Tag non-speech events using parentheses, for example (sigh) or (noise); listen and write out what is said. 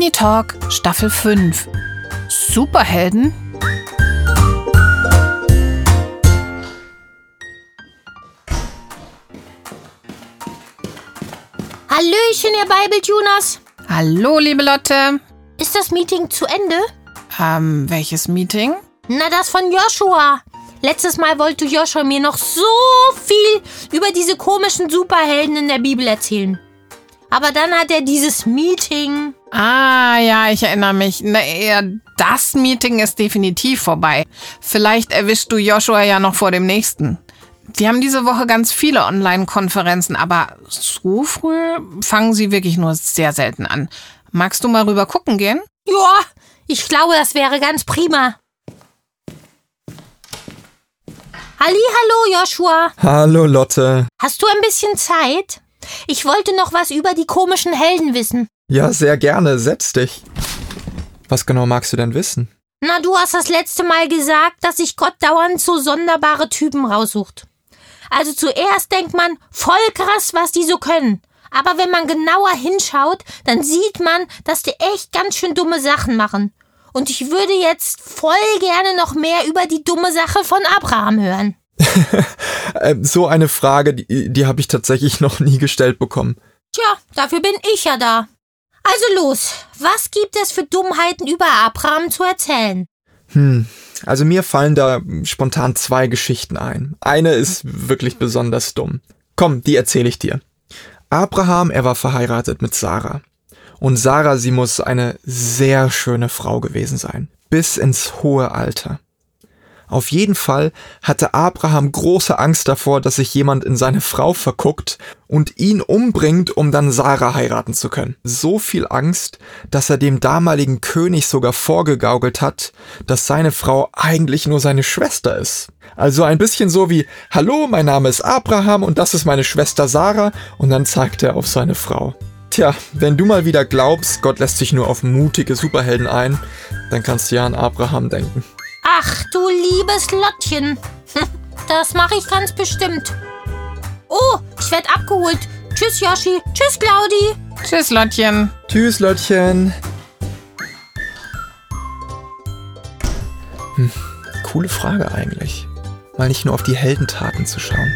Talk Staffel 5. Superhelden? Hallöchen, ihr Bibeltuners. Hallo, liebe Lotte. Ist das Meeting zu Ende? Ähm, welches Meeting? Na, das von Joshua. Letztes Mal wollte Joshua mir noch so viel über diese komischen Superhelden in der Bibel erzählen. Aber dann hat er dieses Meeting. Ah, ja, ich erinnere mich. Na, das Meeting ist definitiv vorbei. Vielleicht erwischst du Joshua ja noch vor dem nächsten. Die haben diese Woche ganz viele Online-Konferenzen, aber so früh fangen sie wirklich nur sehr selten an. Magst du mal rüber gucken gehen? Ja, ich glaube, das wäre ganz prima. Halli, hallo, Joshua. Hallo, Lotte. Hast du ein bisschen Zeit? Ich wollte noch was über die komischen Helden wissen. Ja, sehr gerne. Setz dich. Was genau magst du denn wissen? Na, du hast das letzte Mal gesagt, dass sich Gott dauernd so sonderbare Typen raussucht. Also zuerst denkt man, voll krass, was die so können. Aber wenn man genauer hinschaut, dann sieht man, dass die echt ganz schön dumme Sachen machen. Und ich würde jetzt voll gerne noch mehr über die dumme Sache von Abraham hören. (laughs) Ähm, so eine Frage, die, die habe ich tatsächlich noch nie gestellt bekommen. Tja, dafür bin ich ja da. Also los, was gibt es für Dummheiten über Abraham zu erzählen? Hm, also mir fallen da spontan zwei Geschichten ein. Eine ist wirklich besonders dumm. Komm, die erzähle ich dir. Abraham, er war verheiratet mit Sarah. Und Sarah, sie muss eine sehr schöne Frau gewesen sein. Bis ins hohe Alter. Auf jeden Fall hatte Abraham große Angst davor, dass sich jemand in seine Frau verguckt und ihn umbringt, um dann Sarah heiraten zu können. So viel Angst, dass er dem damaligen König sogar vorgegaukelt hat, dass seine Frau eigentlich nur seine Schwester ist. Also ein bisschen so wie, hallo, mein Name ist Abraham und das ist meine Schwester Sarah und dann zeigt er auf seine Frau. Tja, wenn du mal wieder glaubst, Gott lässt sich nur auf mutige Superhelden ein, dann kannst du ja an Abraham denken. Ach, du liebes Lottchen. (laughs) Das mache ich ganz bestimmt. Oh, ich werde abgeholt. Tschüss, Yoshi. Tschüss, Claudi. Tschüss, Lottchen. Tschüss, Lottchen. Hm, coole Frage eigentlich. Mal nicht nur auf die Heldentaten zu schauen.